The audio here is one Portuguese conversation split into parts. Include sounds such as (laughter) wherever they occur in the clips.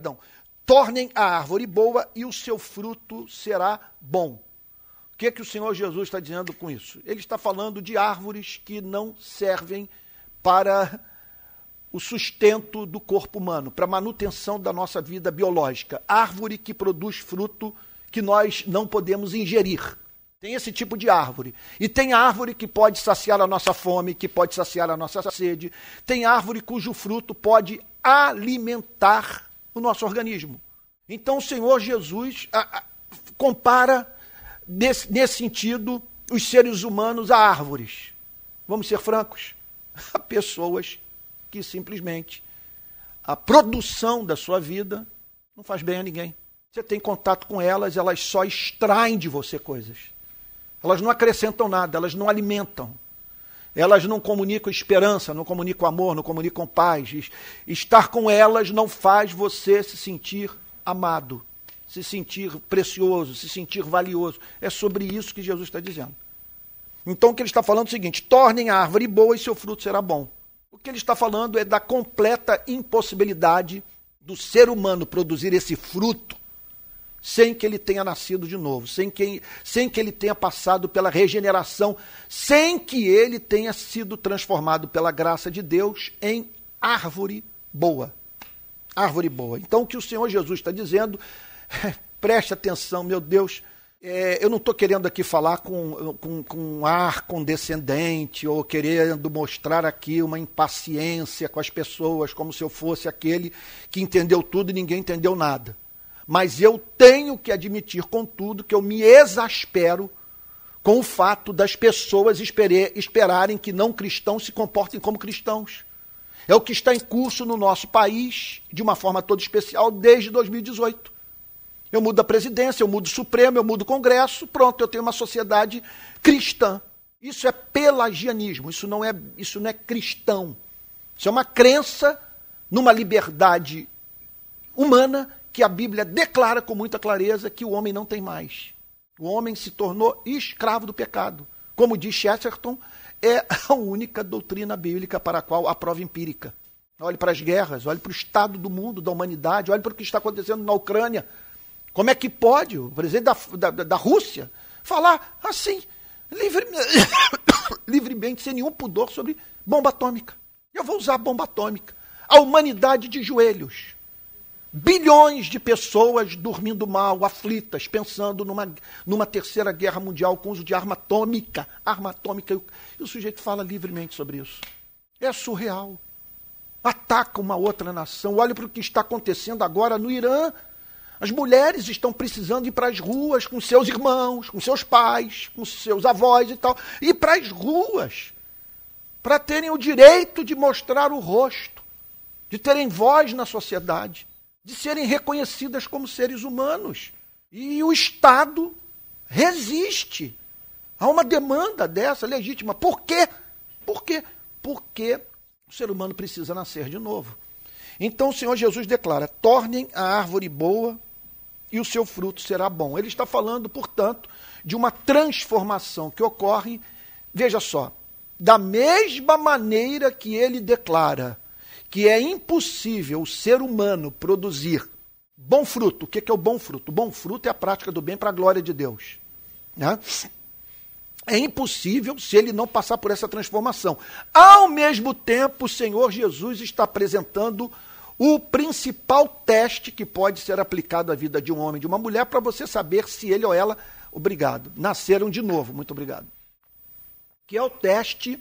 Então, tornem a árvore boa e o seu fruto será bom. O que, é que o Senhor Jesus está dizendo com isso? Ele está falando de árvores que não servem para o sustento do corpo humano, para a manutenção da nossa vida biológica. Árvore que produz fruto que nós não podemos ingerir. Tem esse tipo de árvore. E tem árvore que pode saciar a nossa fome, que pode saciar a nossa sede. Tem árvore cujo fruto pode alimentar o nosso organismo. Então o Senhor Jesus a, a, compara, nesse, nesse sentido, os seres humanos a árvores. Vamos ser francos? (laughs) A pessoas que simplesmente a produção da sua vida não faz bem a ninguém. Você tem contato com elas, elas só extraem de você coisas. Elas não acrescentam nada, elas não alimentam. Elas não comunicam esperança, não comunicam amor, não comunicam paz. Estar com elas não faz você se sentir amado, se sentir precioso, se sentir valioso. É sobre isso que Jesus está dizendo. Então o que ele está falando é o seguinte: tornem a árvore boa e seu fruto será bom. O que ele está falando é da completa impossibilidade do ser humano produzir esse fruto sem que ele tenha nascido de novo, sem que, sem que ele tenha passado pela regeneração, sem que ele tenha sido transformado pela graça de Deus em árvore boa. Árvore boa. Então, o que o Senhor Jesus está dizendo, (laughs) preste atenção, meu Deus, é, eu não estou querendo aqui falar com, com, com um ar condescendente ou querendo mostrar aqui uma impaciência com as pessoas, como se eu fosse aquele que entendeu tudo e ninguém entendeu nada. Mas eu tenho que admitir, contudo, que eu me exaspero com o fato das pessoas esperarem que não cristãos se comportem como cristãos. É o que está em curso no nosso país, de uma forma toda especial, desde 2018. Eu mudo a presidência, eu mudo o Supremo, eu mudo o Congresso, pronto, eu tenho uma sociedade cristã. Isso é pelagianismo, isso não é, isso não é cristão. Isso é uma crença numa liberdade humana que a Bíblia declara com muita clareza que o homem não tem mais. O homem se tornou escravo do pecado. Como diz Chesterton, é a única doutrina bíblica para a qual há prova empírica. Olhe para as guerras, olhe para o estado do mundo, da humanidade, olhe para o que está acontecendo na Ucrânia. Como é que pode o presidente da, da, da Rússia falar assim, livre, (coughs) livremente, sem nenhum pudor, sobre bomba atômica? Eu vou usar bomba atômica. A humanidade de joelhos. Bilhões de pessoas dormindo mal, aflitas, pensando numa, numa terceira guerra mundial com uso de arma atômica. Arma atômica. E o sujeito fala livremente sobre isso. É surreal. Ataca uma outra nação. Olha para o que está acontecendo agora no Irã. As mulheres estão precisando ir para as ruas com seus irmãos, com seus pais, com seus avós e tal. Ir para as ruas. Para terem o direito de mostrar o rosto, de terem voz na sociedade de serem reconhecidas como seres humanos. E o Estado resiste a uma demanda dessa legítima. Por quê? Por quê? Porque o ser humano precisa nascer de novo. Então o Senhor Jesus declara: tornem a árvore boa e o seu fruto será bom. Ele está falando, portanto, de uma transformação que ocorre, veja só, da mesma maneira que ele declara que é impossível o ser humano produzir bom fruto. O que é o bom fruto? O bom fruto é a prática do bem para a glória de Deus. Né? É impossível se ele não passar por essa transformação. Ao mesmo tempo, o Senhor Jesus está apresentando o principal teste que pode ser aplicado à vida de um homem e de uma mulher para você saber se ele ou ela, obrigado, nasceram de novo, muito obrigado. Que é o teste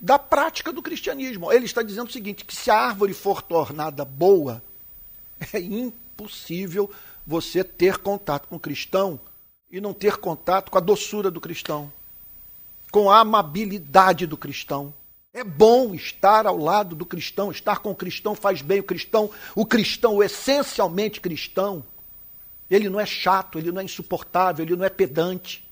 da prática do cristianismo. Ele está dizendo o seguinte: que se a árvore for tornada boa, é impossível você ter contato com o cristão e não ter contato com a doçura do cristão, com a amabilidade do cristão. É bom estar ao lado do cristão, estar com o cristão faz bem o cristão, o cristão, o essencialmente cristão. Ele não é chato, ele não é insuportável, ele não é pedante.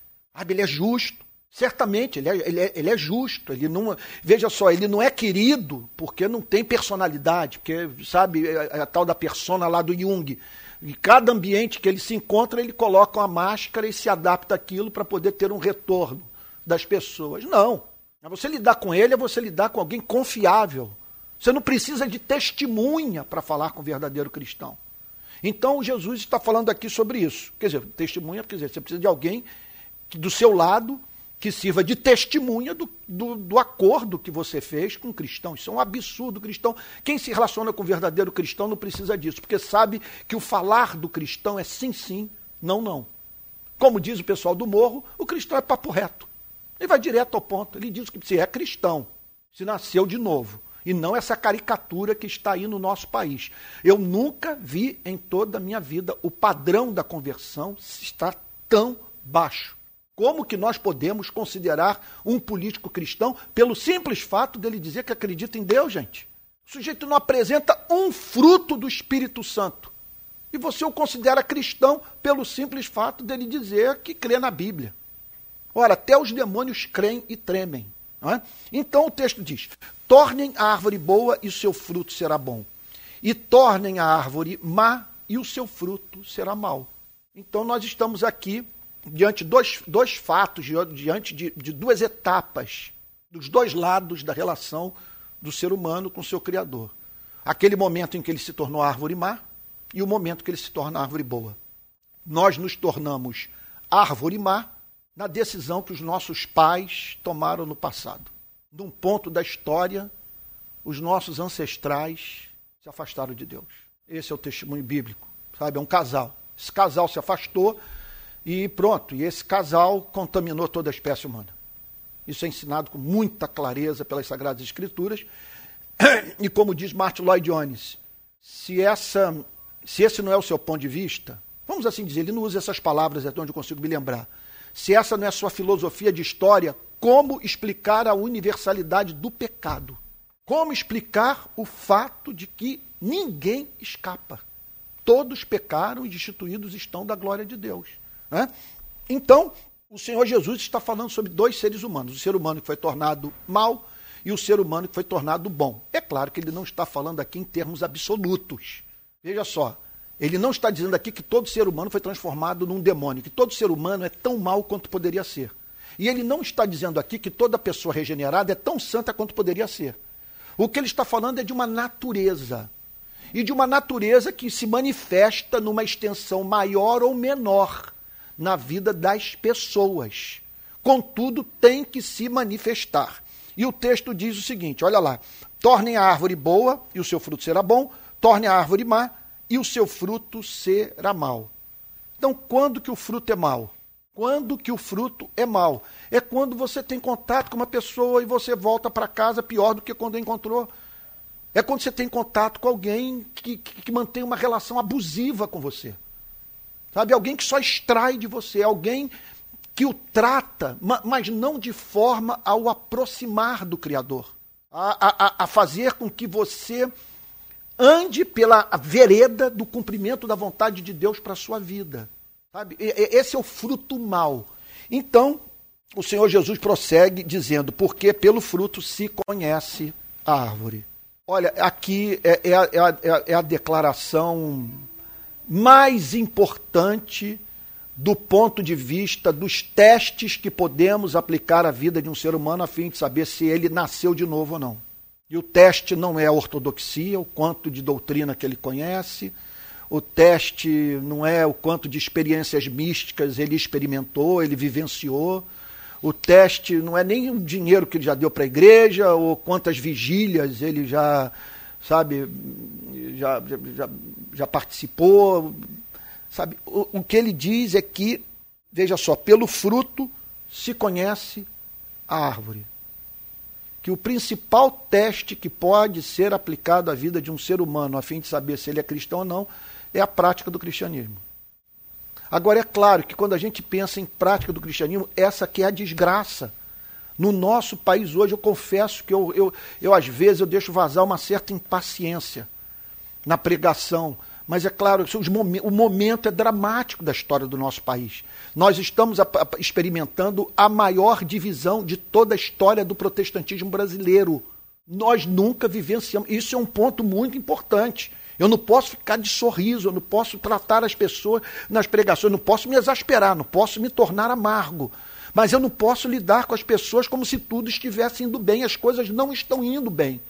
Ele é justo. Certamente, ele é, ele, é, ele é justo. Ele não, veja só, ele não é querido porque não tem personalidade, porque, sabe, a, é, é a tal da persona lá do Jung. Em cada ambiente que ele se encontra, ele coloca uma máscara e se adapta àquilo para poder ter um retorno das pessoas. Não. Você lidar com ele é você lidar com alguém confiável. Você não precisa de testemunha para falar com o verdadeiro cristão. Então Jesus está falando aqui sobre isso. Quer dizer, testemunha, quer dizer, você precisa de alguém do seu lado que sirva de testemunha do, do, do, acordo que você fez com o cristão. Isso é um absurdo cristão. Quem se relaciona com o verdadeiro cristão não precisa disso, porque sabe que o falar do cristão é sim, sim, não, não. Como diz o pessoal do morro, o cristão é papo reto. Ele vai direto ao ponto. Ele diz que se é cristão, se nasceu de novo. E não essa caricatura que está aí no nosso país. Eu nunca vi em toda a minha vida o padrão da conversão estar tão baixo. Como que nós podemos considerar um político cristão pelo simples fato dele dizer que acredita em Deus, gente? O sujeito não apresenta um fruto do Espírito Santo. E você o considera cristão pelo simples fato dele dizer que crê na Bíblia. Ora, até os demônios creem e tremem. É? Então o texto diz: tornem a árvore boa e o seu fruto será bom, e tornem a árvore má e o seu fruto será mau. Então nós estamos aqui diante dois, dois fatos, diante de, de duas etapas, dos dois lados da relação do ser humano com o seu Criador. Aquele momento em que ele se tornou árvore má e o momento que ele se torna árvore boa. Nós nos tornamos árvore má na decisão que os nossos pais tomaram no passado. Num ponto da história, os nossos ancestrais se afastaram de Deus. Esse é o testemunho bíblico, sabe? É um casal. Esse casal se afastou e pronto, e esse casal contaminou toda a espécie humana. Isso é ensinado com muita clareza pelas Sagradas Escrituras. (clears throat) E como diz Martin Lloyd Jones, se, essa, se esse não é o seu ponto de vista, vamos assim dizer, ele não usa essas palavras, é onde eu consigo me lembrar. Se essa não é a sua filosofia de história, como explicar a universalidade do pecado? Como explicar o fato de que ninguém escapa? Todos pecaram e destituídos estão da glória de Deus. Né? Então, o Senhor Jesus está falando sobre dois seres humanos: o ser humano que foi tornado mal e o ser humano que foi tornado bom. É claro que ele não está falando aqui em termos absolutos. Veja só, ele não está dizendo aqui que todo ser humano foi transformado num demônio, que todo ser humano é tão mal quanto poderia ser. E ele não está dizendo aqui que toda pessoa regenerada é tão santa quanto poderia ser. O que ele está falando é de uma natureza. E de uma natureza que se manifesta numa extensão maior ou menor na vida das pessoas. Contudo, tem que se manifestar. E o texto diz o seguinte: olha lá. Tornem a árvore boa e o seu fruto será bom, torne a árvore má e o seu fruto será mau. Então, quando que o fruto é mau? Quando que o fruto é mau? É quando você tem contato com uma pessoa e você volta para casa pior do que quando encontrou. É quando você tem contato com alguém que, que, que mantém uma relação abusiva com você. Sabe? Alguém que só extrai de você, alguém que o trata, mas não de forma a o aproximar do Criador, a, a, a fazer com que você ande pela vereda do cumprimento da vontade de Deus para a sua vida. Sabe? Esse é o fruto mal. Então, o Senhor Jesus prossegue dizendo: porque pelo fruto se conhece a árvore. Olha, aqui é, é, é, é a declaração mais importante do ponto de vista dos testes que podemos aplicar à vida de um ser humano a fim de saber se ele nasceu de novo ou não. E o teste não é a ortodoxia, o quanto de doutrina que ele conhece, o teste não é o quanto de experiências místicas ele experimentou, ele vivenciou. O teste não é nem o dinheiro que ele já deu para a igreja, ou quantas vigílias ele já sabe, já, já, já participou, sabe? O, o que ele diz é que, veja só, pelo fruto se conhece a árvore. Que o principal teste que pode ser aplicado à vida de um ser humano, a fim de saber se ele é cristão ou não, é a prática do cristianismo. Agora, é claro que quando a gente pensa em prática do cristianismo, essa que é a desgraça. No nosso país hoje, eu confesso que eu, eu, eu às vezes, eu deixo vazar uma certa impaciência na pregação. Mas é claro, o momento é dramático da história do nosso país. Nós estamos experimentando a maior divisão de toda a história do protestantismo brasileiro. Nós nunca vivenciamos. Isso é um ponto muito importante. Eu não posso ficar de sorriso, eu não posso tratar as pessoas nas pregações, eu não posso me exasperar, não posso me tornar amargo. Mas eu não posso lidar com as pessoas como se tudo estivesse indo bem. As coisas não estão indo bem.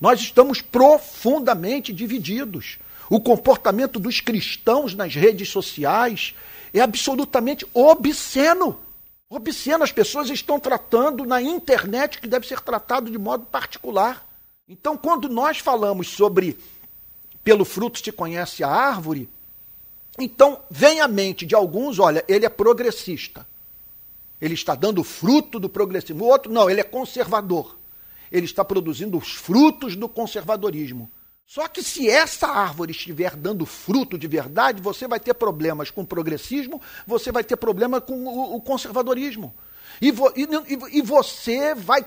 Nós estamos profundamente divididos. O comportamento dos cristãos nas redes sociais é absolutamente obsceno. Obsceno. As pessoas estão tratando na internet que deve ser tratado de modo particular. Então, quando nós falamos sobre pelo fruto se conhece a árvore, então vem à mente de alguns, olha, ele é progressista. Ele está dando fruto do progressismo. O outro, não, ele é conservador. Ele está produzindo os frutos do conservadorismo. Só que se essa árvore estiver dando fruto de verdade, você vai ter problemas com o progressismo, você vai ter problema com o, conservadorismo. E, vo, e, e, você vai,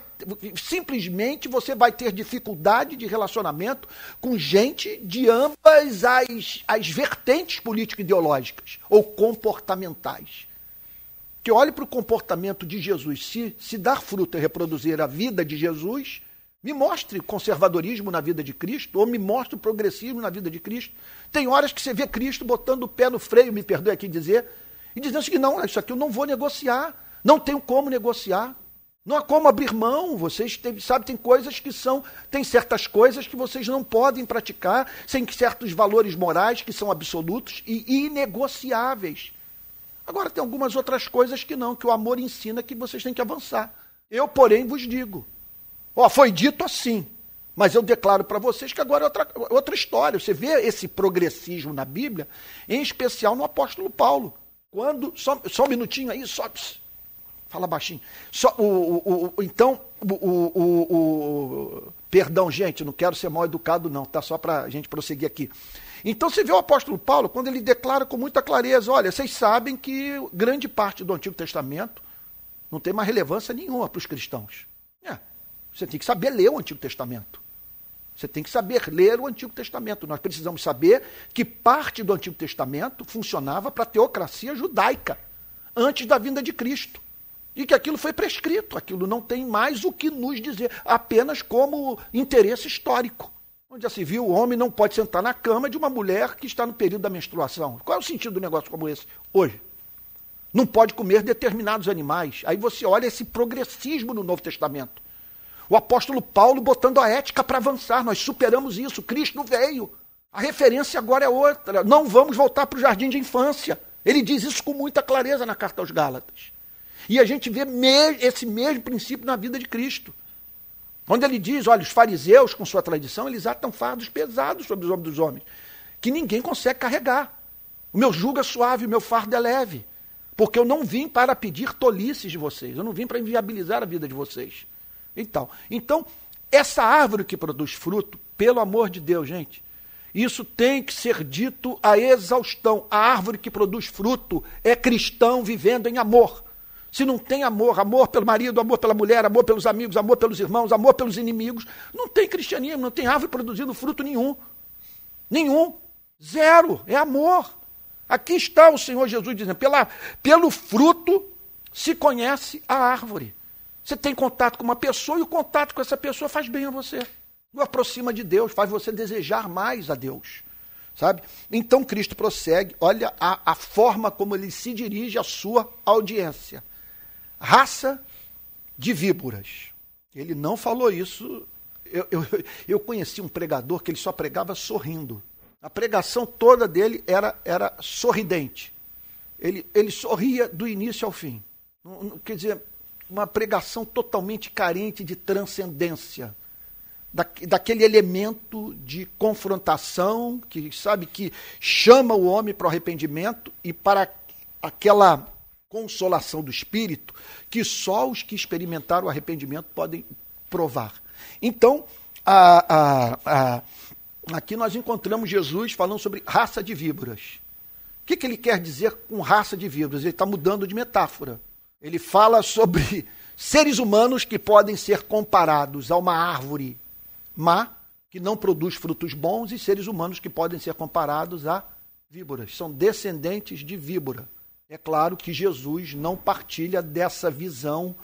simplesmente, você vai ter dificuldade de relacionamento com gente de ambas as, as vertentes político-ideológicas ou comportamentais. Que olhe para o comportamento de Jesus. Se, se dar fruto é reproduzir a vida de Jesus, me mostre conservadorismo na vida de Cristo, ou me mostre progressismo na vida de Cristo. Tem horas que você vê Cristo botando o pé no freio, me perdoe aqui dizer, e dizendo assim, não, isso aqui eu não vou negociar. Não tenho como negociar. Não há como abrir mão. Vocês têm, sabe, tem coisas que são, tem certas coisas que vocês não podem praticar, sem certos valores morais que são absolutos e inegociáveis. Agora tem algumas outras coisas que não, que o amor ensina que vocês têm que avançar. Eu, porém, vos digo. Ó, foi dito assim, mas eu declaro para vocês que agora é outra, outra história. Você vê esse progressismo na Bíblia, em especial no apóstolo Paulo. Quando, só, só um minutinho aí, só. Fala baixinho. Só, o, o, o então, o, Perdão, gente, não quero ser mal educado, não, tá? Só para a gente prosseguir aqui. Então você vê o apóstolo Paulo, quando ele declara com muita clareza: olha, vocês sabem que grande parte do Antigo Testamento não tem mais relevância nenhuma para os cristãos. É, você tem que saber ler o Antigo Testamento. Você tem que saber ler o Antigo Testamento. Nós precisamos saber que parte do Antigo Testamento funcionava para a teocracia judaica, antes da vinda de Cristo e que aquilo foi prescrito, aquilo não tem mais o que nos dizer, apenas como interesse histórico. Onde já se viu, o homem não pode sentar na cama de uma mulher que está no período da menstruação. Qual é o sentido do negócio como esse hoje? Não pode comer determinados animais. Aí você olha esse progressismo no Novo Testamento. O apóstolo Paulo botando a ética para avançar. Nós superamos isso. Cristo veio. A referência agora é outra. Não vamos voltar para o jardim de infância. Ele diz isso com muita clareza na carta aos Gálatas. E a gente vê esse mesmo princípio na vida de Cristo. Quando ele diz, olha, os fariseus, com sua tradição, eles atam fardos pesados sobre os ombros dos homens, que ninguém consegue carregar. O meu jugo é suave, o meu fardo é leve. Porque eu não vim para pedir tolices de vocês, eu não vim para inviabilizar a vida de vocês. Então, então, essa árvore que produz fruto, pelo amor de Deus, gente, isso tem que ser dito a exaustão. A árvore que produz fruto é cristão vivendo em amor. Se não tem amor, amor pelo marido, amor pela mulher, amor pelos amigos, amor pelos irmãos, amor pelos inimigos, não tem cristianismo, não tem árvore produzindo fruto nenhum. Nenhum. Zero. É amor. Aqui está o Senhor Jesus dizendo: pela, pelo fruto se conhece a árvore. Você tem contato com uma pessoa e o contato com essa pessoa faz bem a você. Não aproxima de Deus, faz você desejar mais a Deus. Sabe? Então Cristo prossegue, olha a, a forma como ele se dirige à sua audiência raça de víboras. Ele não falou isso. Eu, eu, (laughs) eu conheci um pregador que ele só pregava sorrindo. A pregação toda dele era, era sorridente. Ele, ele sorria do início ao fim. Quer dizer, uma pregação totalmente carente de transcendência. Da, daquele elemento de confrontação que sabe que chama o homem para o arrependimento e para aquela consolação do espírito que só os que experimentaram o arrependimento podem provar. Então, a, a, a, aqui nós encontramos Jesus falando sobre raça de víboras. O que, que ele quer dizer com raça de víboras? Ele está mudando de metáfora. Ele fala sobre (laughs) seres humanos que podem ser comparados a uma árvore má, que não produz frutos bons, e seres humanos que podem ser comparados a víboras. São descendentes de víbora. É claro que Jesus não partilha dessa visão,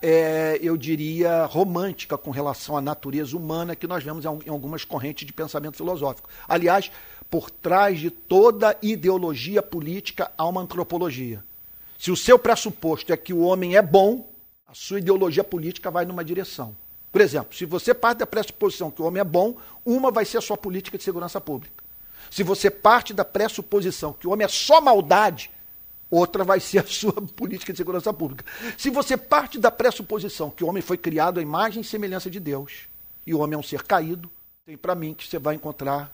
é, eu diria, romântica com relação à natureza humana que nós vemos em algumas correntes de pensamento filosófico. Aliás, por trás de toda ideologia política há uma antropologia. Se o seu pressuposto é que o homem é bom, a sua ideologia política vai numa direção. Por exemplo, se você parte da pressuposição que o homem é bom, uma vai ser a sua política de segurança pública. Se você parte da pressuposição que o homem é só maldade, outra vai ser a sua (laughs) política de segurança pública. Se você parte da pressuposição que o homem foi criado à imagem e semelhança de Deus, e o homem é um ser caído, tem para mim que você vai encontrar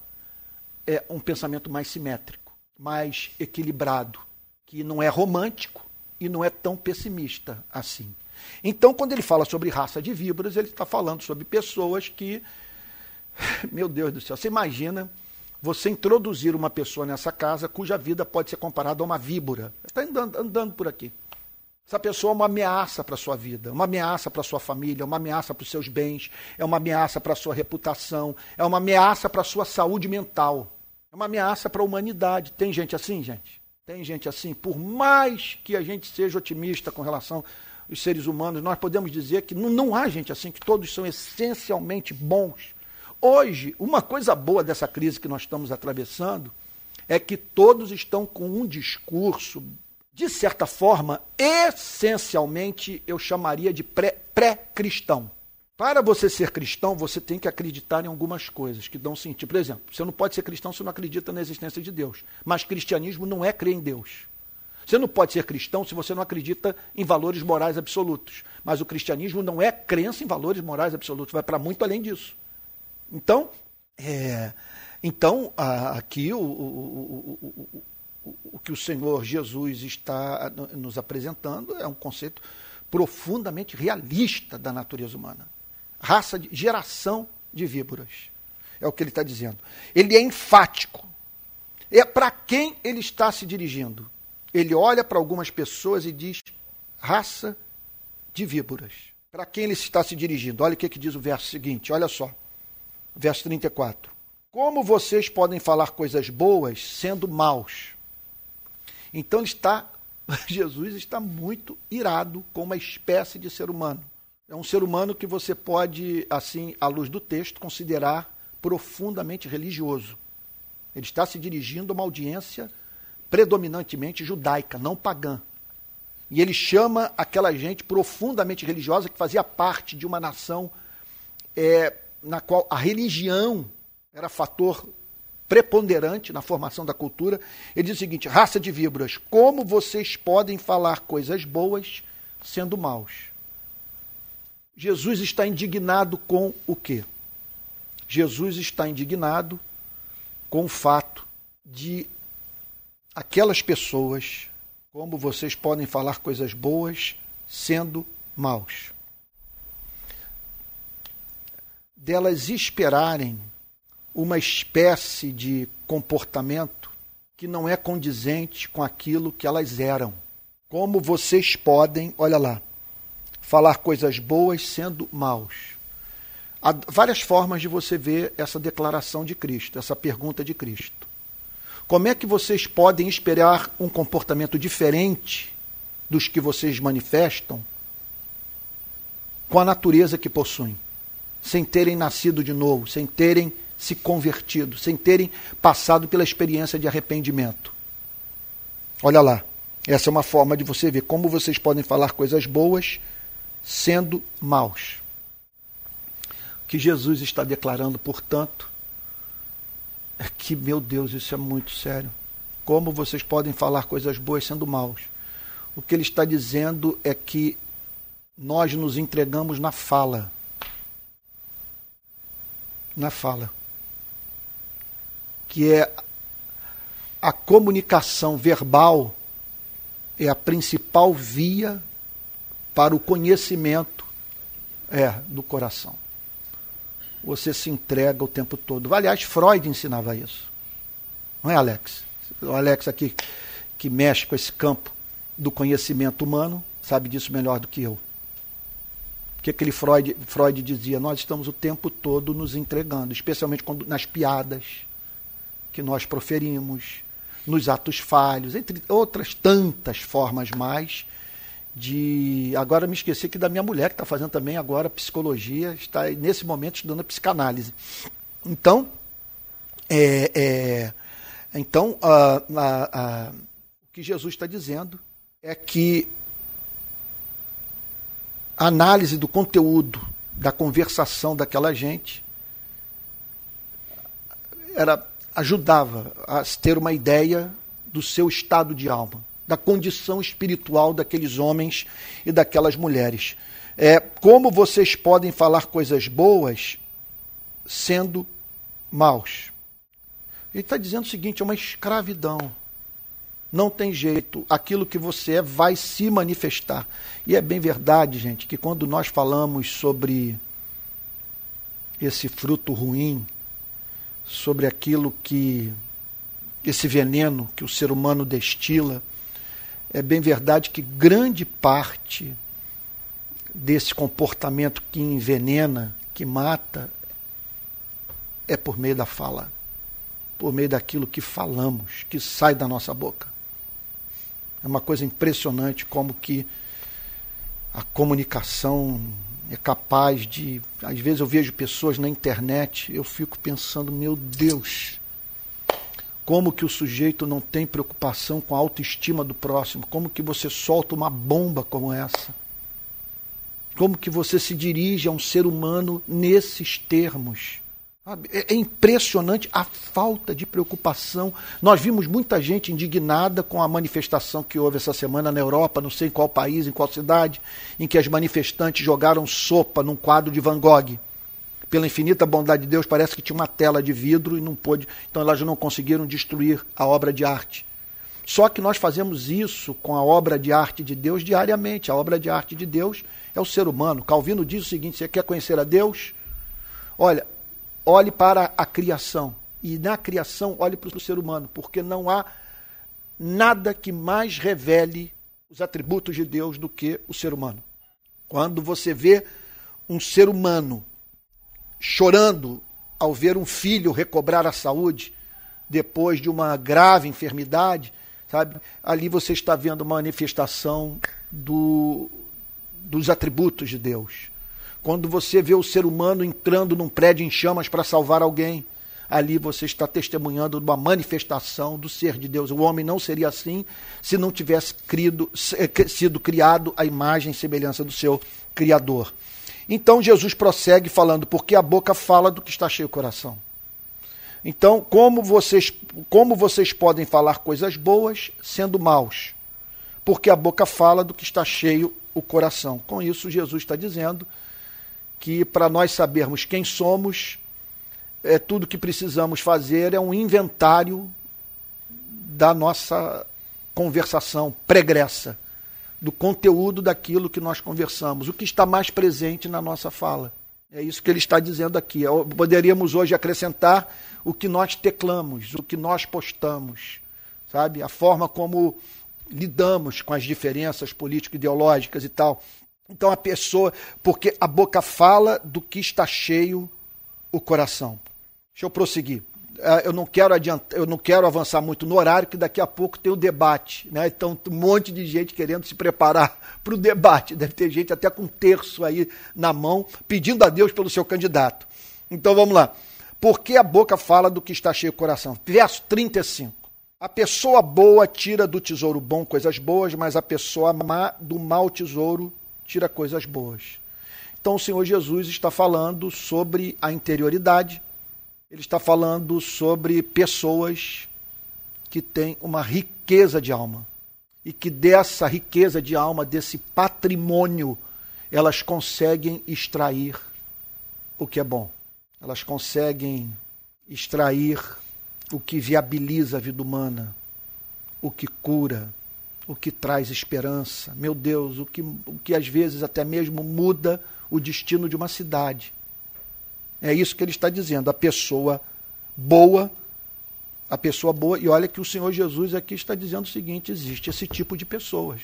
é, um pensamento mais simétrico, mais equilibrado, que não é romântico e não é tão pessimista assim. Então, quando ele fala sobre raça de víboras, ele está falando sobre pessoas que, (sighs) meu Deus do céu, você imagina você introduzir uma pessoa nessa casa cuja vida pode ser comparada a uma víbora. Está andando, andando por aqui. Essa pessoa é uma ameaça para a sua vida, uma ameaça para a sua família, uma ameaça para os seus bens, é uma ameaça para a sua reputação, é uma ameaça para a sua saúde mental, é uma ameaça para a humanidade. Tem gente assim, gente? Tem gente assim. Por mais que a gente seja otimista com relação aos seres humanos, nós podemos dizer que não, não há gente assim, que todos são essencialmente bons. Hoje, uma coisa boa dessa crise que nós estamos atravessando é que todos estão com um discurso, de certa forma, essencialmente eu chamaria de pré-cristão. Para você ser cristão, você tem que acreditar em algumas coisas que dão sentido. Por exemplo, você não pode ser cristão se não acredita na existência de Deus. Mas cristianismo não é crer em Deus. Você não pode ser cristão se você não acredita em valores morais absolutos. Mas o cristianismo não é crença em valores morais absolutos, vai para muito além disso. Então, é, então aqui o, o, o, o, que o Senhor Jesus está nos apresentando é um conceito profundamente realista da natureza humana. Raça de geração de víboras. É o que ele está dizendo. Ele é enfático. É para quem ele está se dirigindo. Ele olha para algumas pessoas e diz raça de víboras. Para quem ele está se dirigindo? Olha o que, que diz o verso seguinte, olha só verso 34. Como vocês podem falar coisas boas sendo maus? Então está, (laughs) Jesus está muito irado com uma espécie de ser humano. É um ser humano que você pode, assim, à luz do texto, considerar profundamente religioso. Ele está se dirigindo a uma audiência predominantemente judaica, não pagã. E ele chama aquela gente profundamente religiosa que fazia parte de uma nação é, na qual a religião era fator preponderante na formação da cultura, ele diz o seguinte: raça de víboras, como vocês podem falar coisas boas sendo maus? Jesus está indignado com o quê? Jesus está indignado com o fato de aquelas pessoas, como vocês podem falar coisas boas sendo maus. Delas esperarem uma espécie de comportamento que não é condizente com aquilo que elas eram. Como vocês podem, olha lá, falar coisas boas sendo maus? Há várias formas de você ver essa declaração de Cristo, essa pergunta de Cristo. Como é que vocês podem esperar um comportamento diferente dos que vocês manifestam com a natureza que possuem? Sem terem nascido de novo, sem terem se convertido, sem terem passado pela experiência de arrependimento. Olha lá, essa é uma forma de você ver como vocês podem falar coisas boas sendo maus. O que Jesus está declarando, portanto, é que, meu Deus, isso é muito sério. Como vocês podem falar coisas boas sendo maus? O que ele está dizendo é que nós nos entregamos na fala na fala, que é a comunicação verbal é a principal via para o conhecimento é do coração. Você se entrega o tempo todo. Aliás, Freud ensinava isso. Não é, Alex? O Alex aqui que mexe com esse campo do conhecimento humano sabe disso melhor do que eu que aquele Freud, Freud dizia, nós estamos o tempo todo nos entregando, especialmente quando, nas piadas que nós proferimos, nos atos falhos, entre outras tantas formas mais de. Agora me esqueci que da minha mulher, que está fazendo também agora psicologia, está nesse momento estudando psicanálise. Então, é, é, então a, a, a, o que Jesus está dizendo é que análise do conteúdo da conversação daquela gente era ajudava a ter uma ideia do seu estado de alma, da condição espiritual daqueles homens e daquelas mulheres. É, como vocês podem falar coisas boas sendo maus? Ele está dizendo o seguinte: é uma escravidão. Não tem jeito. Aquilo que você é vai se manifestar. E é bem verdade, gente, que quando nós falamos sobre esse fruto ruim, sobre aquilo que esse veneno que o ser humano destila, é bem verdade que grande parte desse comportamento que envenena, que mata, é por meio da fala, por meio daquilo que falamos, que sai da nossa boca. É uma coisa impressionante como que a comunicação é capaz de. Às vezes eu vejo pessoas na internet, eu fico pensando, meu Deus, como que o sujeito não tem preocupação com a autoestima do próximo? Como que você solta uma bomba como essa? Como que você se dirige a um ser humano nesses termos? É, é impressionante a falta de preocupação. Nós vimos muita gente indignada com a manifestação que houve essa semana na Europa, não sei em qual país, em qual cidade, em que as manifestantes jogaram sopa num quadro de Van Gogh. Pela infinita bondade de Deus, parece que tinha uma tela de vidro e não pôde, então elas não conseguiram destruir a obra de arte. Só que nós fazemos isso com a obra de arte de Deus diariamente. A obra de arte de Deus é o ser humano. Calvino diz o seguinte: você quer conhecer a Deus? Olha, olhe para a criação. E na criação, olhe para o ser humano, porque não há nada que mais revele os atributos de Deus do que o ser humano. Quando você vê um ser humano chorando ao ver um filho recobrar a saúde depois de uma grave enfermidade, sabe? Ali você está vendo uma manifestação do, dos atributos de Deus. Quando você vê o ser humano entrando num prédio em chamas para salvar alguém, ali você está testemunhando uma manifestação do ser de Deus. O homem não seria assim se não tivesse crido, eh, sido criado à imagem e semelhança do seu Criador. Então Jesus prossegue falando, porque a boca fala do que está cheio o coração. Então, como vocês, como vocês podem falar coisas boas sendo maus? Porque a boca fala do que está cheio o coração. Com isso, Jesus está dizendo que para nós sabermos quem somos, é tudo que precisamos fazer é um inventário da nossa conversação pregressa, do conteúdo daquilo que nós conversamos, o que está mais presente na nossa fala. É isso que ele está dizendo aqui. Poderíamos hoje acrescentar o que nós teclamos, o que nós postamos, sabe? A forma como lidamos com as diferenças político-ideológicas e tal. Então a pessoa, porque a boca fala do que está cheio o coração. Deixa eu prosseguir. Ah, eu não quero adiantar, eu não quero avançar muito no horário, que daqui a pouco tem o debate, né? Então um monte de gente querendo se preparar (laughs) para o debate. Deve ter gente até com um terço aí na mão, pedindo a Deus pelo seu candidato. Então vamos lá. Porque a boca fala do que está cheio o coração. Verso 35. A pessoa boa tira do tesouro bom coisas boas, mas a pessoa má do mau tesouro tira coisas boas. Então o Senhor Jesus está falando sobre a interioridade, ele está falando sobre pessoas que têm uma riqueza de alma e que dessa riqueza de alma, desse patrimônio, elas conseguem extrair o que é bom. Elas conseguem extrair o que viabiliza a vida humana, o que cura, o que traz esperança. Meu Deus, o que, o que às vezes até mesmo muda o destino de uma cidade. É isso que ele está dizendo. A pessoa boa, a pessoa boa, e olha que o Senhor Jesus aqui está dizendo o seguinte: existe esse tipo de pessoas.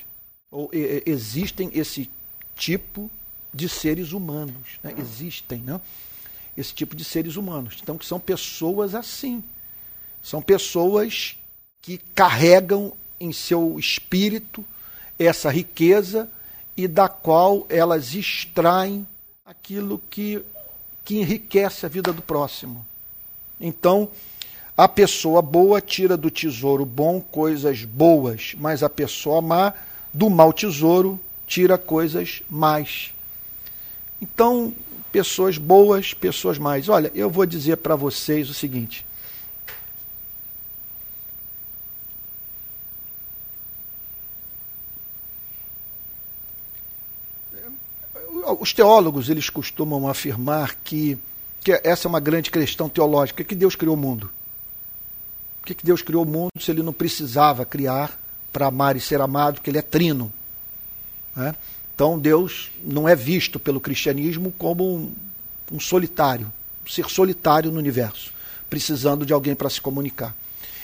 Ou e, existem esse tipo de seres humanos. Né? Existem, né? Esse tipo de seres humanos. Então, que são pessoas assim. São pessoas que carregam em seu espírito essa riqueza e da qual elas extraem aquilo que, que enriquece a vida do próximo. Então, a pessoa boa tira do tesouro bom coisas boas, mas a pessoa má do mau tesouro tira coisas más. Então, pessoas boas, pessoas más. Olha, eu vou dizer para vocês o seguinte: Os teólogos eles costumam afirmar que, que essa é uma grande questão teológica, que Deus criou o mundo. Por que, que Deus criou o mundo se ele não precisava criar para amar e ser amado, que ele é trino? Né? Então Deus não é visto pelo cristianismo como um, um solitário, um ser solitário no universo, precisando de alguém para se comunicar.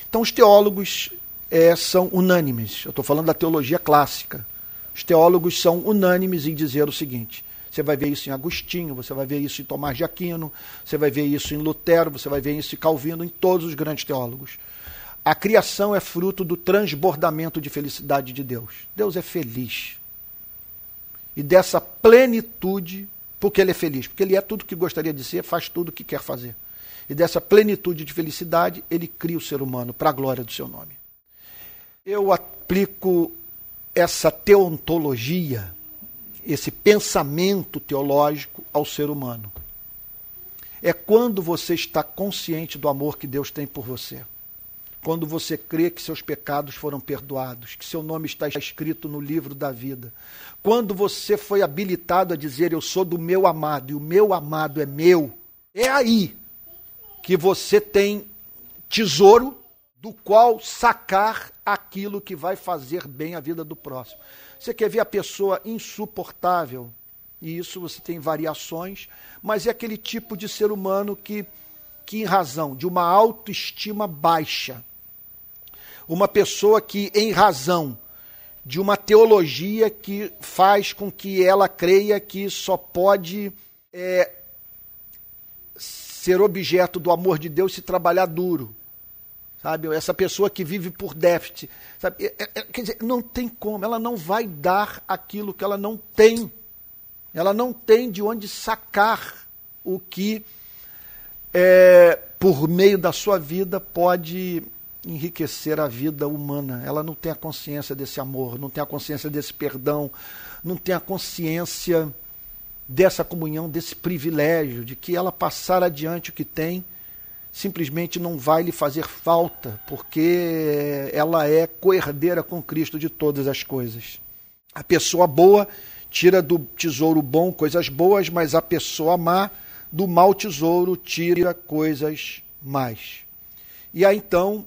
Então os teólogos é, são unânimes. Eu estou falando da teologia clássica. Os teólogos são unânimes em dizer o seguinte: você vai ver isso em Agostinho, você vai ver isso em Tomás de Aquino, você vai ver isso em Lutero, você vai ver isso em Calvino, em todos os grandes teólogos. A criação é fruto do transbordamento de felicidade de Deus. Deus é feliz. E dessa plenitude, porque Ele é feliz, porque Ele é tudo que gostaria de ser, faz tudo o que quer fazer. E dessa plenitude de felicidade, Ele cria o ser humano para a glória do seu nome. Eu aplico essa teontologia, esse pensamento teológico ao ser humano. É quando você está consciente do amor que Deus tem por você. Quando você crê que seus pecados foram perdoados, que seu nome está escrito no livro da vida. Quando você foi habilitado a dizer: Eu sou do meu amado e o meu amado é meu. É aí que você tem tesouro do qual sacar aquilo que vai fazer bem a vida do próximo. Você quer ver a pessoa insuportável, e isso você tem variações, mas é aquele tipo de ser humano que, que em razão de uma autoestima baixa, uma pessoa que, em razão de uma teologia que faz com que ela creia que só pode é, ser objeto do amor de Deus se trabalhar duro sabe? Essa pessoa que vive por déficit, sabe? É, é, quer dizer, não tem como, ela não vai dar aquilo que ela não tem. Ela não tem de onde sacar o que, é, por meio da sua vida, pode enriquecer a vida humana. Ela não tem a consciência desse amor, não tem a consciência desse perdão, não tem a consciência dessa comunhão, desse privilégio, de que ela passar adiante o que tem simplesmente não vai lhe fazer falta, porque ela é coerdeira com Cristo de todas as coisas. A pessoa boa tira do tesouro bom coisas boas, mas a pessoa má do mau tesouro tira coisas más. E aí então,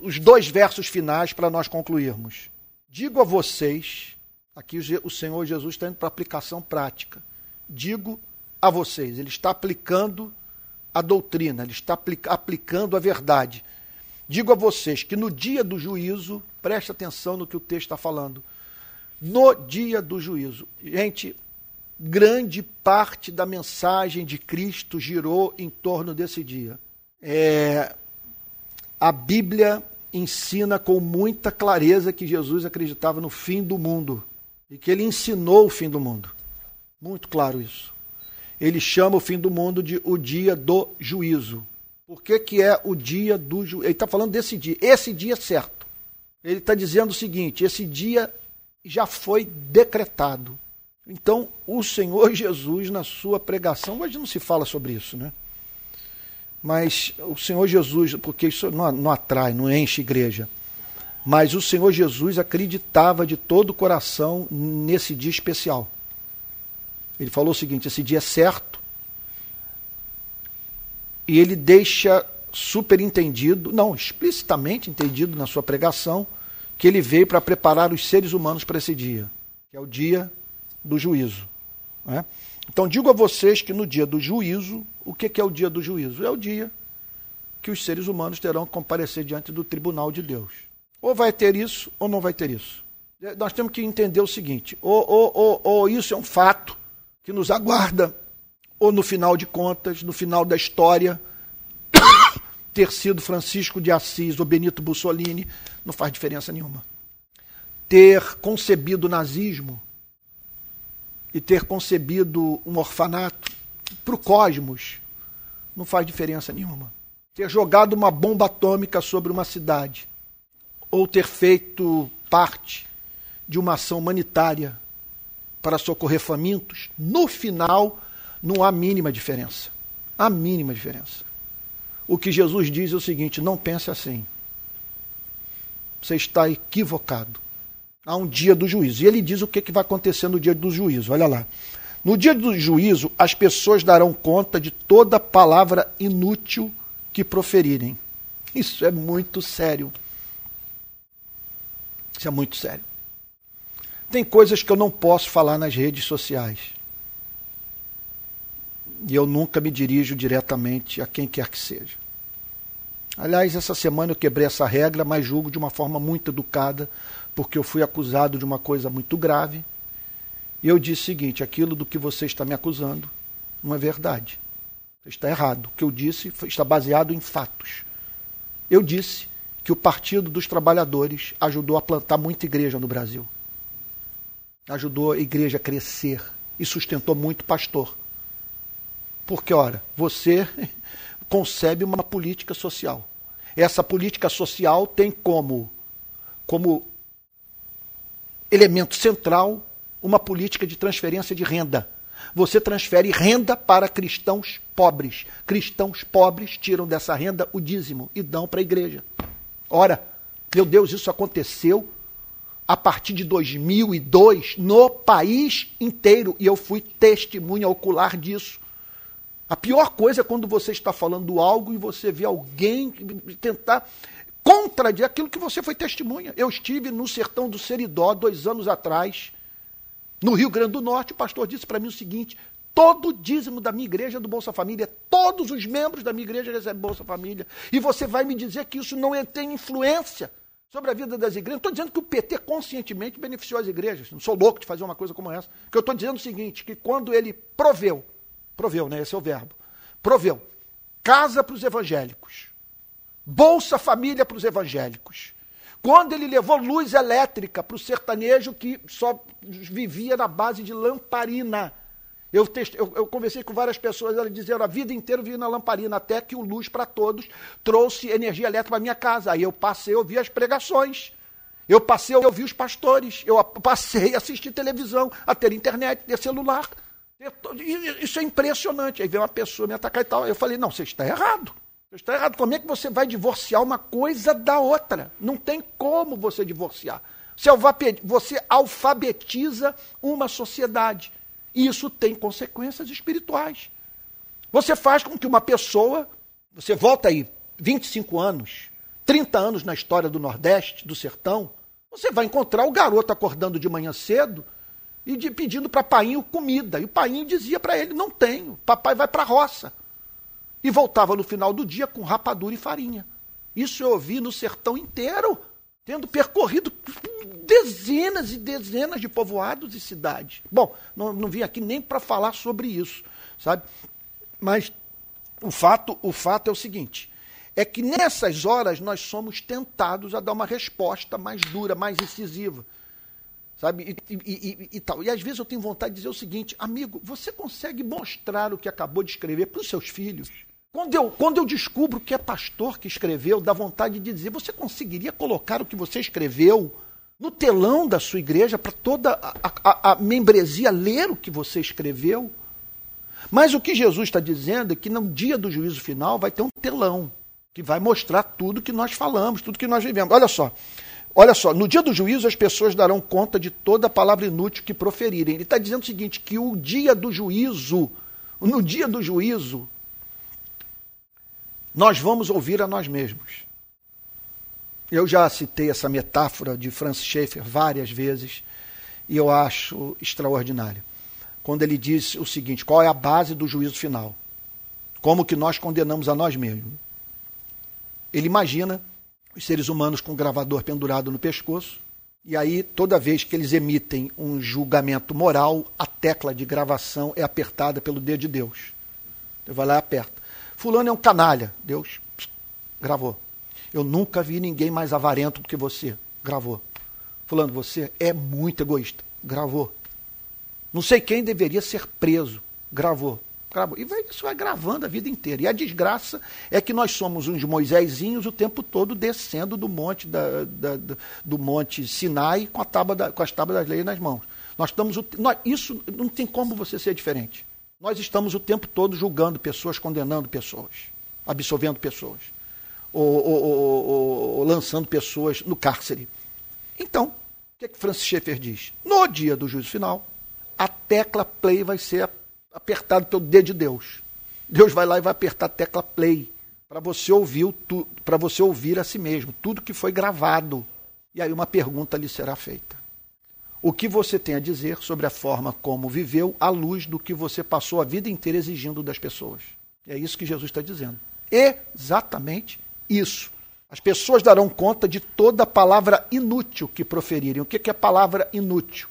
os dois versos finais para nós concluirmos. Digo a vocês, aqui o Senhor Jesus está indo para aplicação prática. Digo a vocês, ele está aplicando a doutrina, ele está aplicando a verdade. Digo a vocês que no dia do juízo, preste atenção no que o texto está falando. No dia do juízo. Gente, grande parte da mensagem de Cristo girou em torno desse dia. É, a Bíblia ensina com muita clareza que Jesus acreditava no fim do mundo e que ele ensinou o fim do mundo. Muito claro isso ele chama o fim do mundo de o dia do juízo. Por que, que é o dia do juízo? Ele está falando desse dia, esse dia certo. Ele está dizendo o seguinte: esse dia já foi decretado. Então, o Senhor (laughs) Jesus, na sua pregação, hoje não se fala sobre isso, né? Mas o Senhor Jesus, porque isso não, não atrai, não enche igreja. Mas o Senhor Jesus acreditava de todo o coração nesse dia especial. Ele falou o seguinte: esse dia é certo. E ele deixa superentendido, não, explicitamente entendido na sua pregação, que ele veio para preparar os seres humanos para esse dia, que é o dia do juízo. Né? Então, digo a vocês que no dia do juízo, o que é o dia do juízo? É o dia que os seres humanos terão que comparecer diante do tribunal de Deus. Ou vai ter isso, ou não vai ter isso. Nós temos que entender o seguinte: ou, ou, ou, ou isso é um fato, que nos aguarda, ou no final de contas, no final da história, (coughs) ter sido Francisco de Assis ou Benito Mussolini, não faz diferença nenhuma. Ter concebido o nazismo e ter concebido um orfanato para o cosmos não faz diferença nenhuma. Ter jogado uma bomba atômica sobre uma cidade ou ter feito parte de uma ação humanitária para socorrer famintos, no final não há mínima diferença. Há mínima diferença. O que Jesus diz é o seguinte: não pense assim. Você está equivocado. Há um dia do juízo. E ele diz o que, que vai acontecer no dia do juízo. Olha lá. No dia do juízo, as pessoas darão conta de toda palavra inútil que proferirem. Isso é muito sério. Isso é muito sério. Tem coisas que eu não posso falar nas redes sociais. E eu nunca me dirijo diretamente a quem quer que seja. Aliás, essa semana eu quebrei essa regra, mas julgo de uma forma muito educada, porque eu fui acusado de uma coisa muito grave. E eu disse o seguinte: aquilo do que você está me acusando não é verdade. Está errado. O que eu disse está baseado em fatos. Eu disse que o Partido dos Trabalhadores ajudou a plantar muita igreja no Brasil. Ajudou a igreja a crescer e sustentou muito pastor. Porque, ora, você (laughs) concebe uma política social. Essa política social tem como, como elemento central uma política de transferência de renda. Você transfere renda para cristãos pobres. Cristãos pobres tiram dessa renda o dízimo e dão para a igreja. Ora, meu Deus, isso aconteceu a partir de 2002 no país inteiro e eu fui testemunha ocular disso. A pior coisa é quando você está falando algo e você vê alguém tentar contradizer aquilo que você foi testemunha. Eu estive no sertão do Seridó dois anos atrás, no Rio Grande do Norte. O pastor disse para mim o seguinte: todo o dízimo da minha igreja é do Bolsa Família, todos os membros da minha igreja recebem Bolsa Família. E você vai me dizer que isso não é, tem influência sobre a vida das igrejas. Estou dizendo que o PT conscientemente beneficiou as igrejas. Não sou louco de fazer uma coisa como essa. Que eu estou dizendo o seguinte: que quando ele proveu Proveu, né? Esse é o verbo. Proveu. Casa para os evangélicos. Bolsa Família para os evangélicos. Quando ele levou luz elétrica para o sertanejo que só vivia na base de lamparina. Eu, test... eu, eu, conversei com várias pessoas, elas diziam a vida inteira vivia na lamparina, até que o Luz para Todos trouxe energia elétrica para minha casa. Aí eu passei a ouvir as pregações. Eu passei a ouvir os pastores. Eu passei a assistir televisão, a ter internet, ter celular. Isso é impressionante. Aí vem uma pessoa me atacar e tal. Eu falei, não, você está errado. Você está errado. Como é que você vai divorciar uma coisa da outra? Não tem como você divorciar. Você alfabetiza uma sociedade. Isso tem consequências espirituais. Você faz com que uma pessoa, você volta aí 25 anos, 30 anos na história do Nordeste, do sertão, você vai encontrar o garoto acordando de manhã cedo e de, pedindo para Painho comida. E o Painho dizia para ele: Não tenho, papai vai para a roça. E voltava no final do dia com rapadura e farinha. Isso eu ouvi no sertão inteiro, tendo percorrido dezenas e dezenas de povoados e cidades. Bom, não, não vim aqui nem para falar sobre isso, sabe? Mas o fato, o fato é o seguinte: é que nessas horas nós somos tentados a dar uma resposta mais dura, mais incisiva sabe? E, e, e, e, tal. E às vezes eu tenho vontade de dizer o seguinte, amigo, você consegue mostrar o que acabou de escrever para os seus filhos? Quando eu, quando eu descubro que é pastor que escreveu, dá vontade de dizer, você conseguiria colocar o que você escreveu no telão da sua igreja para toda a, a, a membresia ler o que você escreveu? Mas o que Jesus está dizendo é que no dia do juízo final vai ter um telão que vai mostrar tudo que nós falamos, tudo que nós vivemos. Olha só, Olha só, no dia do juízo as pessoas darão conta de toda palavra inútil que proferirem. Ele está dizendo o seguinte: que o dia do juízo, no dia do juízo, nós vamos ouvir a nós mesmos. Eu já citei essa metáfora de Francis Schaeffer várias vezes e eu acho extraordinária. Quando ele diz o seguinte: qual é a base do juízo final? Como que nós condenamos a nós mesmos? Ele imagina os seres humanos com um gravador pendurado no pescoço. E aí, toda vez que eles emitem um julgamento moral, a tecla de gravação é apertada pelo dedo de Deus. Você vai lá e aperta. Fulano é um canalha. Deus gravou. Eu nunca vi ninguém mais avarento do que você. Gravou. Fulano, você é muito egoísta. Gravou. Não sei quem deveria ser preso. Gravou. E vai, isso vai gravando a vida inteira. E a desgraça é que nós somos uns Moisésinhos o tempo todo descendo do monte, da, da, do monte Sinai com, a tábua da, com as tábuas das leis nas mãos. Nós estamos nós, isso não tem como você ser diferente. Nós estamos o tempo todo julgando pessoas, condenando pessoas, absolvendo pessoas, ou, ou, ou, ou lançando pessoas no cárcere. Então, o que, é que Francis Schaeffer diz? No dia do juízo final, a tecla play vai ser apertada pelo dedo de Deus. Deus vai lá e vai apertar a tecla play para você ouvir para você ouvir a si mesmo tudo que foi gravado. E aí uma pergunta lhe será feita. O que você tem a dizer sobre a forma como viveu à luz do que você passou a vida inteira exigindo das pessoas? É isso que Jesus está dizendo. Exatamente isso. As pessoas darão conta de toda palavra inútil que proferirem. O que é palavra inútil?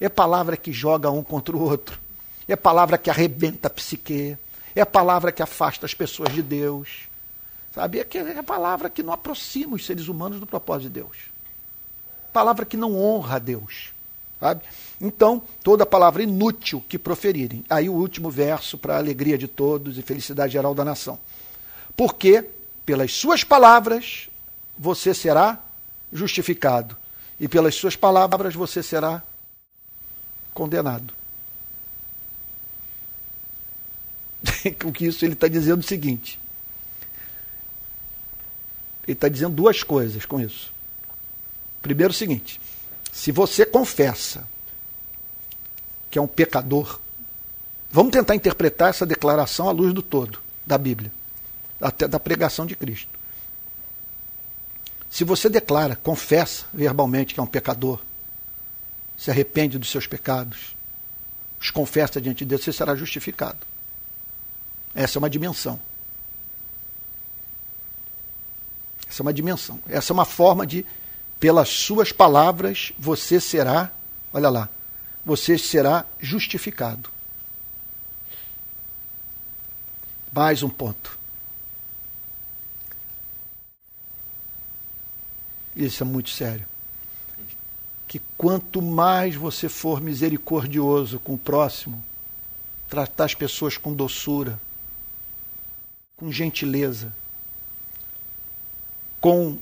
É palavra que joga um contra o outro. É palavra que arrebenta a psique. É palavra que afasta as pessoas de Deus. Sabe? É, é palavra que não aproxima os seres humanos do propósito de Deus. Palavra que não honra a Deus. Sabe? Então, toda palavra inútil que proferirem. Aí o último verso para a alegria de todos e felicidade geral da nação. Porque pelas suas palavras você será justificado, e pelas suas palavras você será condenado. (laughs) Com que isso ele está dizendo o seguinte: ele está dizendo duas coisas com isso. Primeiro, o seguinte: se você confessa que é um pecador, vamos tentar interpretar essa declaração à luz do todo da Bíblia até da pregação de Cristo. Se você declara, confessa verbalmente que é um pecador, se arrepende dos seus pecados, os confessa diante de Deus, você será justificado. Essa é uma dimensão. Essa é uma dimensão. Essa é uma forma de, pelas suas palavras, você será, olha lá, você será justificado. Mais um ponto. Isso é muito sério. Que quanto mais você for misericordioso com o próximo, tratar as pessoas com doçura, com gentileza, com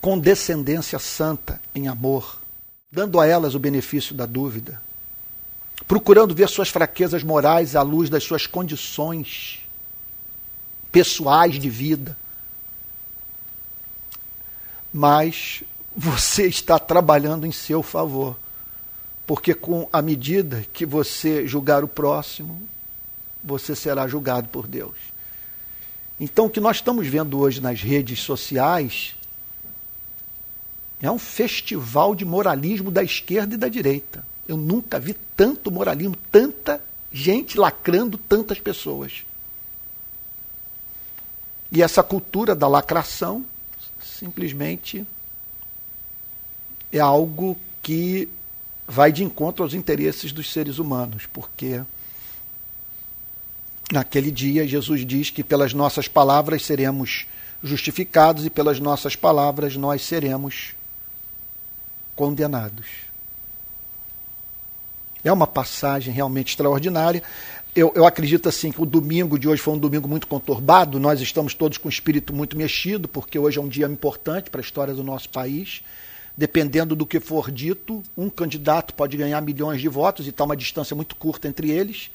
condescendência santa em amor, dando a elas o benefício da dúvida, procurando ver suas fraquezas morais à luz das suas condições pessoais de vida mas você está trabalhando em seu favor. Porque com a medida que você julgar o próximo, você será julgado por Deus. Então, o que nós estamos vendo hoje nas redes sociais é um festival de moralismo da esquerda e da direita. Eu nunca vi tanto moralismo, tanta gente lacrando tantas pessoas. E essa cultura da lacração simplesmente é algo que vai de encontro aos interesses dos seres humanos, porque naquele dia Jesus diz que pelas nossas palavras seremos justificados e pelas nossas palavras nós seremos condenados. É uma passagem realmente extraordinária eu, eu acredito assim que o domingo de hoje foi um domingo muito conturbado. Nós estamos todos com o espírito muito mexido, porque hoje é um dia importante para a história do nosso país. Dependendo do que for dito, um candidato pode ganhar milhões de votos e está uma distância muito curta entre eles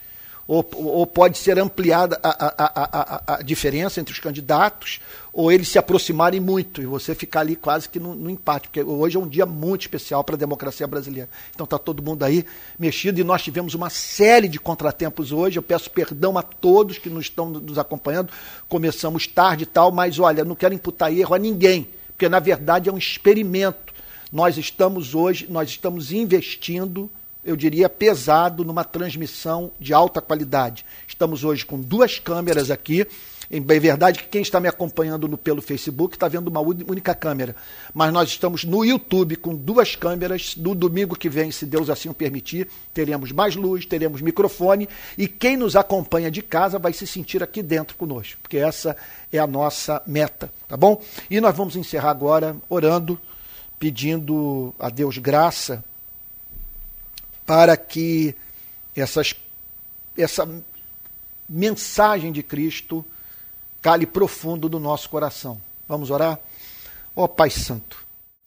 ou, ou pode ser ampliada a, a, a, a, diferença entre os candidatos, ou eles se aproximarem muito e você ficar ali quase que no, no empate, porque hoje é um dia muito especial para a democracia brasileira. Então está todo mundo aí mexido e nós tivemos uma série de contratempos hoje. Eu peço perdão a todos que nos estão nos acompanhando. Começamos tarde e tal, mas olha, não quero imputar erro a ninguém, porque na verdade é um experimento. Nós estamos hoje, nós estamos investindo eu diria, pesado numa transmissão de alta qualidade. Estamos hoje com duas câmeras aqui. É verdade que quem está me acompanhando no, pelo Facebook está vendo uma única câmera. Mas nós estamos no YouTube com duas câmeras. No domingo que vem, se Deus assim o permitir, teremos mais luz, teremos microfone. E quem nos acompanha de casa vai se sentir aqui dentro conosco, porque essa é a nossa meta, tá bom? E nós vamos encerrar agora orando, pedindo a Deus graça para que essas, essa mensagem de Cristo cale profundo no nosso coração. Vamos orar? Ó oh, Pai Santo,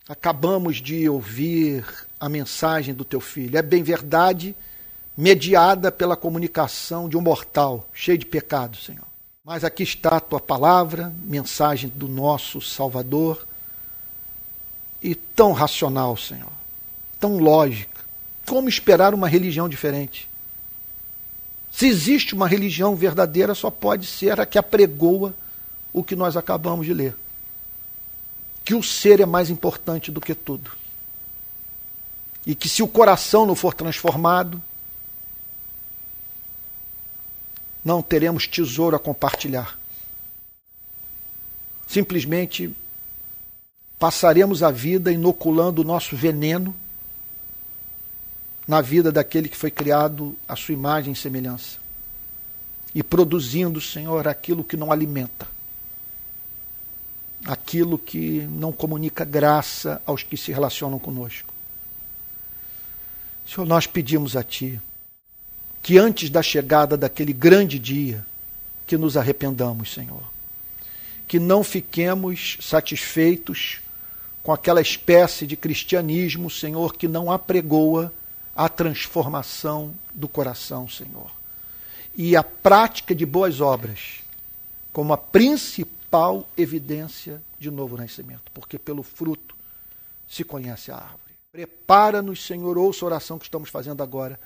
acabamos de ouvir a mensagem do teu filho. É bem verdade, mediada pela comunicação de um mortal cheio de pecados, Senhor. Mas aqui está a tua palavra, mensagem do nosso Salvador, e tão racional, Senhor, tão lógica como esperar uma religião diferente? Se existe uma religião verdadeira, só pode ser a que apregoa o que nós acabamos de ler. Que o ser é mais importante do que tudo. E que se o coração não for transformado, não teremos tesouro a compartilhar. Simplesmente passaremos a vida inoculando o nosso veneno na vida daquele que foi criado à sua imagem e semelhança. E produzindo, Senhor, aquilo que não alimenta, aquilo que não comunica graça aos que se relacionam conosco. Senhor, nós pedimos a Ti que antes da chegada daquele grande dia, que nos arrependamos, Senhor. Que não fiquemos satisfeitos com aquela espécie de cristianismo, Senhor, que não apregoa a transformação do coração, Senhor. E a prática de boas obras como a principal evidência de novo nascimento, porque pelo fruto se conhece a árvore. Prepara-nos, Senhor, ouça a oração que estamos fazendo agora.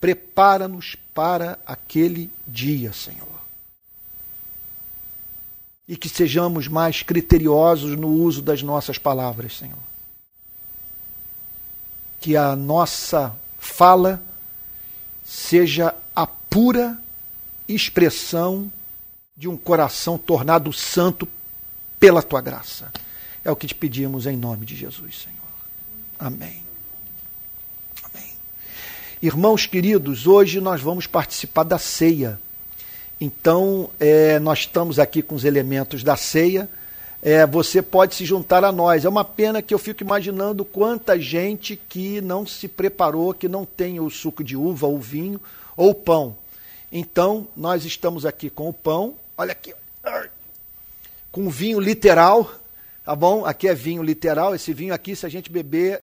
Prepara-nos para aquele dia, Senhor. E que sejamos mais criteriosos no uso das nossas palavras, Senhor. Que a nossa fala seja a pura expressão de um coração tornado santo pela tua graça. É o que te pedimos em nome de Jesus, Senhor. Amém. Amém. Irmãos queridos, hoje nós vamos participar da ceia. Então, é, nós estamos aqui com os elementos da ceia é, você pode se juntar a nós. É uma pena que eu fico imaginando quanta gente que não se preparou, que não tem o suco de uva, ou vinho, ou pão. Então, nós estamos aqui com o pão, olha aqui, com vinho literal, tá bom? Aqui é vinho literal, esse vinho aqui, se a gente beber,